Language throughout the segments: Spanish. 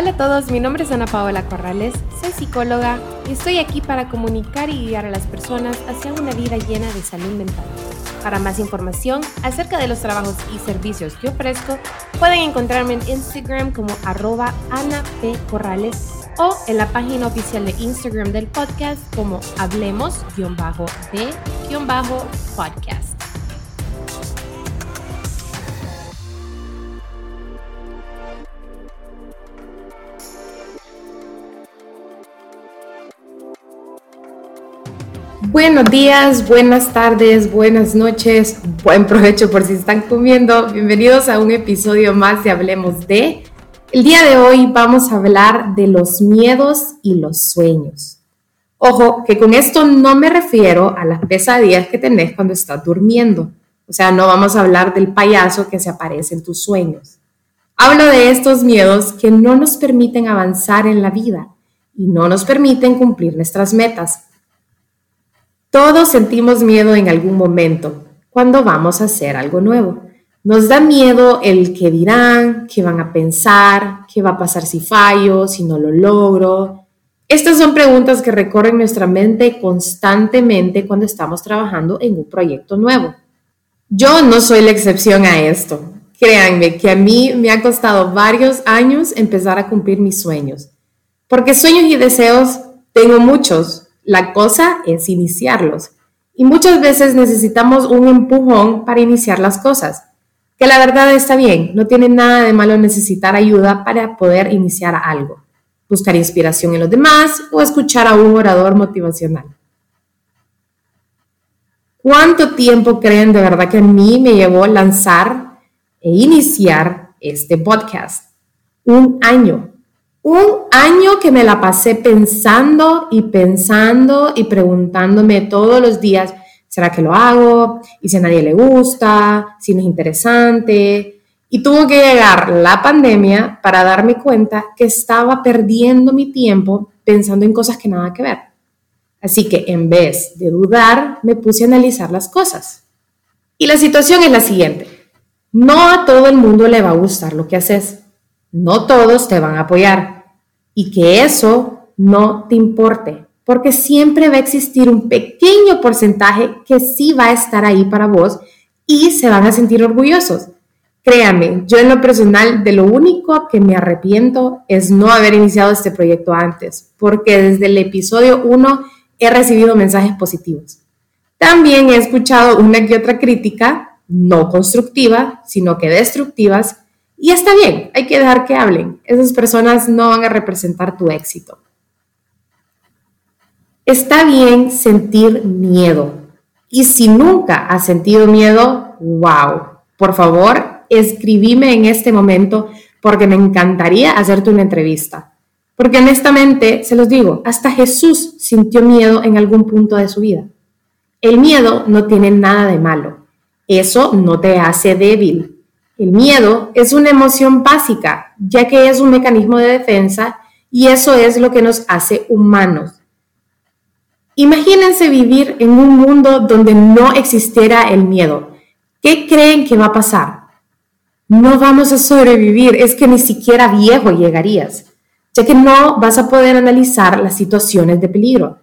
Hola a todos, mi nombre es Ana Paola Corrales, soy psicóloga y estoy aquí para comunicar y guiar a las personas hacia una vida llena de salud mental. Para más información acerca de los trabajos y servicios que ofrezco, pueden encontrarme en Instagram como arroba Ana P. Corrales o en la página oficial de Instagram del podcast como hablemos-de-podcast. Buenos días, buenas tardes, buenas noches, buen provecho por si están comiendo. Bienvenidos a un episodio más de Hablemos de. El día de hoy vamos a hablar de los miedos y los sueños. Ojo, que con esto no me refiero a las pesadillas que tenés cuando estás durmiendo. O sea, no vamos a hablar del payaso que se aparece en tus sueños. Hablo de estos miedos que no nos permiten avanzar en la vida y no nos permiten cumplir nuestras metas todos sentimos miedo en algún momento cuando vamos a hacer algo nuevo. Nos da miedo el que dirán, qué van a pensar, qué va a pasar si fallo, si no lo logro. Estas son preguntas que recorren nuestra mente constantemente cuando estamos trabajando en un proyecto nuevo. Yo no soy la excepción a esto. Créanme que a mí me ha costado varios años empezar a cumplir mis sueños. Porque sueños y deseos tengo muchos, la cosa es iniciarlos. Y muchas veces necesitamos un empujón para iniciar las cosas. Que la verdad está bien, no tiene nada de malo necesitar ayuda para poder iniciar algo. Buscar inspiración en los demás o escuchar a un orador motivacional. ¿Cuánto tiempo creen de verdad que a mí me llevó lanzar e iniciar este podcast? Un año un año que me la pasé pensando y pensando y preguntándome todos los días, ¿será que lo hago? ¿Y si a nadie le gusta? ¿Si no es interesante? Y tuvo que llegar la pandemia para darme cuenta que estaba perdiendo mi tiempo pensando en cosas que nada que ver. Así que en vez de dudar, me puse a analizar las cosas. Y la situación es la siguiente. No a todo el mundo le va a gustar lo que haces. No todos te van a apoyar y que eso no te importe, porque siempre va a existir un pequeño porcentaje que sí va a estar ahí para vos y se van a sentir orgullosos. Créame, yo en lo personal de lo único que me arrepiento es no haber iniciado este proyecto antes, porque desde el episodio 1 he recibido mensajes positivos. También he escuchado una que otra crítica, no constructiva, sino que destructivas, y está bien, hay que dejar que hablen. Esas personas no van a representar tu éxito. Está bien sentir miedo. Y si nunca has sentido miedo, wow, por favor, escribime en este momento porque me encantaría hacerte una entrevista. Porque honestamente, se los digo, hasta Jesús sintió miedo en algún punto de su vida. El miedo no tiene nada de malo. Eso no te hace débil. El miedo es una emoción básica, ya que es un mecanismo de defensa y eso es lo que nos hace humanos. Imagínense vivir en un mundo donde no existiera el miedo. ¿Qué creen que va a pasar? No vamos a sobrevivir, es que ni siquiera viejo llegarías, ya que no vas a poder analizar las situaciones de peligro.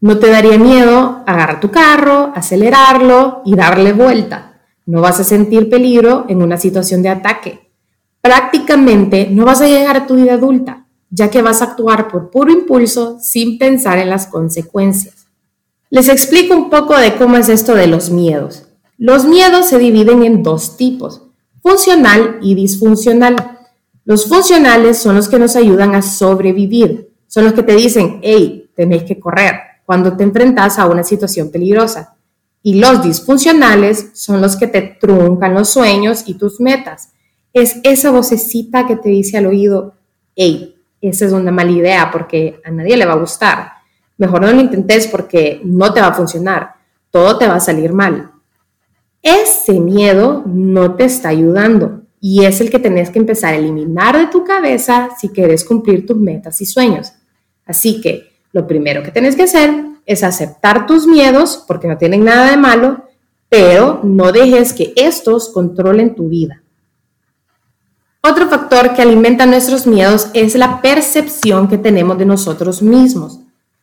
No te daría miedo agarrar tu carro, acelerarlo y darle vuelta no vas a sentir peligro en una situación de ataque. Prácticamente no vas a llegar a tu vida adulta, ya que vas a actuar por puro impulso sin pensar en las consecuencias. Les explico un poco de cómo es esto de los miedos. Los miedos se dividen en dos tipos, funcional y disfuncional. Los funcionales son los que nos ayudan a sobrevivir, son los que te dicen, hey, tenés que correr cuando te enfrentas a una situación peligrosa. Y los disfuncionales son los que te truncan los sueños y tus metas. Es esa vocecita que te dice al oído, hey, esa es una mala idea porque a nadie le va a gustar. Mejor no lo intentes porque no te va a funcionar. Todo te va a salir mal. Ese miedo no te está ayudando y es el que tenés que empezar a eliminar de tu cabeza si quieres cumplir tus metas y sueños. Así que lo primero que tenés que hacer es aceptar tus miedos, porque no tienen nada de malo, pero no dejes que estos controlen tu vida. Otro factor que alimenta nuestros miedos es la percepción que tenemos de nosotros mismos.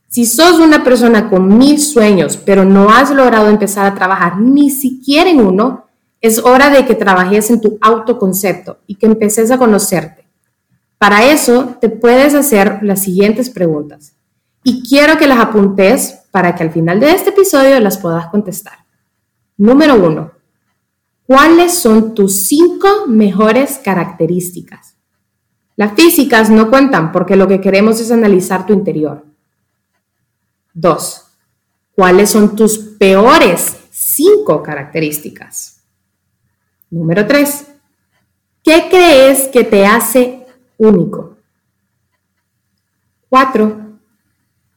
Si sos una persona con mil sueños, pero no has logrado empezar a trabajar ni siquiera en uno, es hora de que trabajes en tu autoconcepto y que empeces a conocerte. Para eso te puedes hacer las siguientes preguntas y quiero que las apuntes para que al final de este episodio las puedas contestar. Número uno, ¿cuáles son tus cinco mejores características? Las físicas no cuentan porque lo que queremos es analizar tu interior. Dos, ¿cuáles son tus peores cinco características? Número tres, ¿qué crees que te hace único? Cuatro,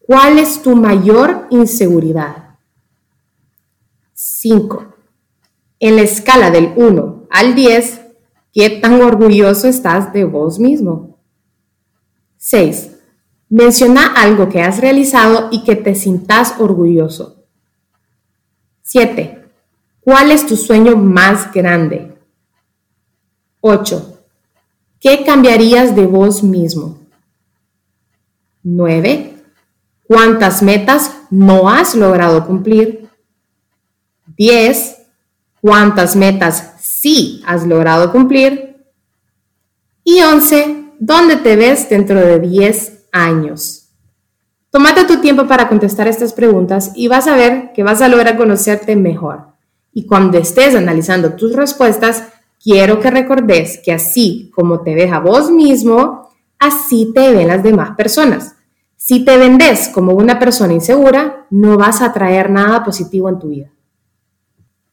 ¿Cuál es tu mayor inseguridad? 5. En la escala del 1 al 10, ¿qué tan orgulloso estás de vos mismo? 6. Menciona algo que has realizado y que te sintas orgulloso. 7. ¿Cuál es tu sueño más grande? 8. ¿Qué cambiarías de vos mismo? 9. ¿Cuántas metas no has logrado cumplir? 10. ¿Cuántas metas sí has logrado cumplir? Y 11. ¿Dónde te ves dentro de 10 años? Tómate tu tiempo para contestar estas preguntas y vas a ver que vas a lograr conocerte mejor. Y cuando estés analizando tus respuestas, quiero que recordes que así como te ves a vos mismo, así te ven las demás personas. Si te vendes como una persona insegura, no vas a traer nada positivo en tu vida.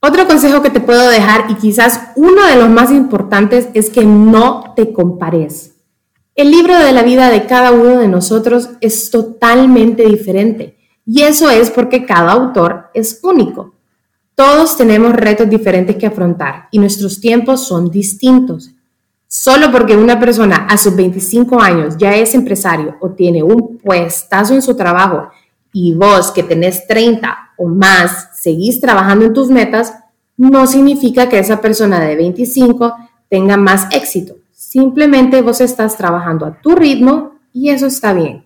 Otro consejo que te puedo dejar y quizás uno de los más importantes es que no te compares. El libro de la vida de cada uno de nosotros es totalmente diferente y eso es porque cada autor es único. Todos tenemos retos diferentes que afrontar y nuestros tiempos son distintos. Solo porque una persona a sus 25 años ya es empresario o tiene un puestazo en su trabajo y vos que tenés 30 o más seguís trabajando en tus metas, no significa que esa persona de 25 tenga más éxito. Simplemente vos estás trabajando a tu ritmo y eso está bien.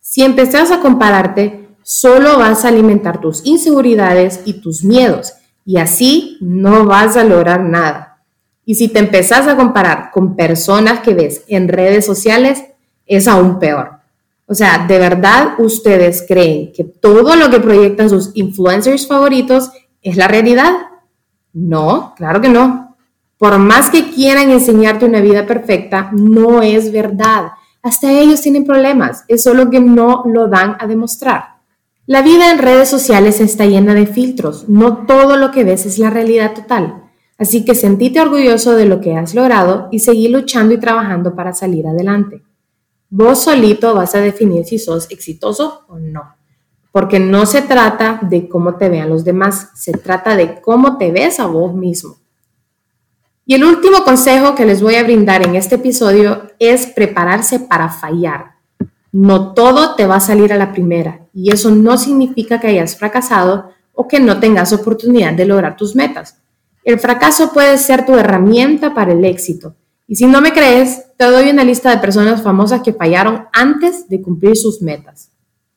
Si empezás a compararte, solo vas a alimentar tus inseguridades y tus miedos y así no vas a lograr nada. Y si te empezás a comparar con personas que ves en redes sociales, es aún peor. O sea, ¿de verdad ustedes creen que todo lo que proyectan sus influencers favoritos es la realidad? No, claro que no. Por más que quieran enseñarte una vida perfecta, no es verdad. Hasta ellos tienen problemas, es solo que no lo dan a demostrar. La vida en redes sociales está llena de filtros, no todo lo que ves es la realidad total. Así que sentite orgulloso de lo que has logrado y seguí luchando y trabajando para salir adelante. Vos solito vas a definir si sos exitoso o no, porque no se trata de cómo te vean los demás, se trata de cómo te ves a vos mismo. Y el último consejo que les voy a brindar en este episodio es prepararse para fallar. No todo te va a salir a la primera y eso no significa que hayas fracasado o que no tengas oportunidad de lograr tus metas. El fracaso puede ser tu herramienta para el éxito. Y si no me crees, te doy una lista de personas famosas que fallaron antes de cumplir sus metas.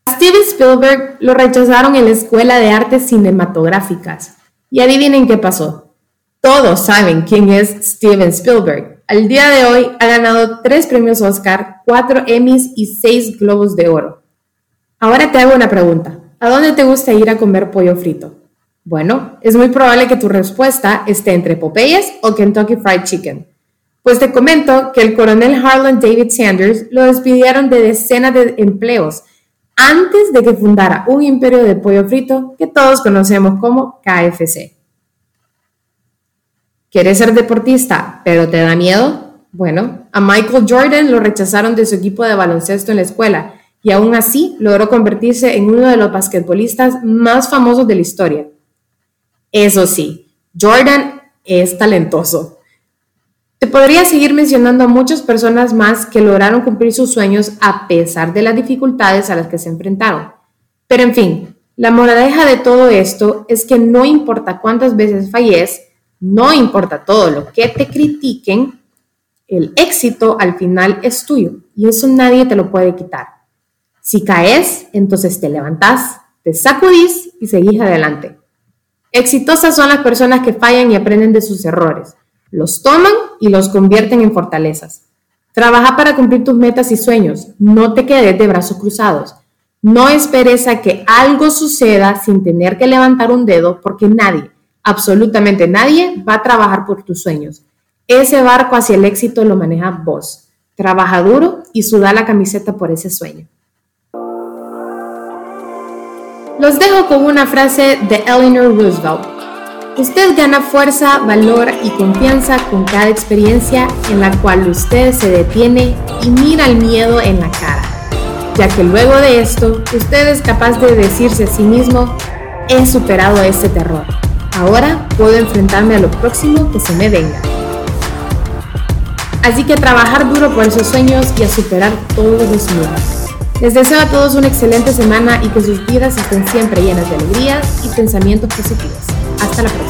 A Steven Spielberg lo rechazaron en la Escuela de Artes Cinematográficas. Y adivinen qué pasó. Todos saben quién es Steven Spielberg. Al día de hoy ha ganado tres premios Oscar, cuatro Emmys y seis Globos de Oro. Ahora te hago una pregunta. ¿A dónde te gusta ir a comer pollo frito? Bueno, es muy probable que tu respuesta esté entre Popeyes o Kentucky Fried Chicken. Pues te comento que el coronel Harlan David Sanders lo despidieron de decenas de empleos antes de que fundara un imperio de pollo frito que todos conocemos como KFC. ¿Quieres ser deportista, pero te da miedo? Bueno, a Michael Jordan lo rechazaron de su equipo de baloncesto en la escuela y aún así logró convertirse en uno de los basquetbolistas más famosos de la historia. Eso sí, Jordan es talentoso. Te podría seguir mencionando a muchas personas más que lograron cumplir sus sueños a pesar de las dificultades a las que se enfrentaron. Pero en fin, la moraleja de todo esto es que no importa cuántas veces falles, no importa todo lo que te critiquen, El éxito al final es tuyo y eso nadie te lo puede quitar. Si caes, entonces te levantás, te sacudís y seguís adelante. Exitosas son las personas que fallan y aprenden de sus errores, los toman y los convierten en fortalezas. Trabaja para cumplir tus metas y sueños, no te quedes de brazos cruzados. No esperes a que algo suceda sin tener que levantar un dedo porque nadie, absolutamente nadie, va a trabajar por tus sueños. Ese barco hacia el éxito lo maneja vos. Trabaja duro y suda la camiseta por ese sueño. Los dejo con una frase de Eleanor Roosevelt. Usted gana fuerza, valor y confianza con cada experiencia en la cual usted se detiene y mira el miedo en la cara, ya que luego de esto usted es capaz de decirse a sí mismo, he superado este terror, ahora puedo enfrentarme a lo próximo que se me venga. Así que trabajar duro por esos sueños y a superar todos los miedos. Les deseo a todos una excelente semana y que sus vidas estén siempre llenas de alegrías y pensamientos positivos. Hasta la próxima.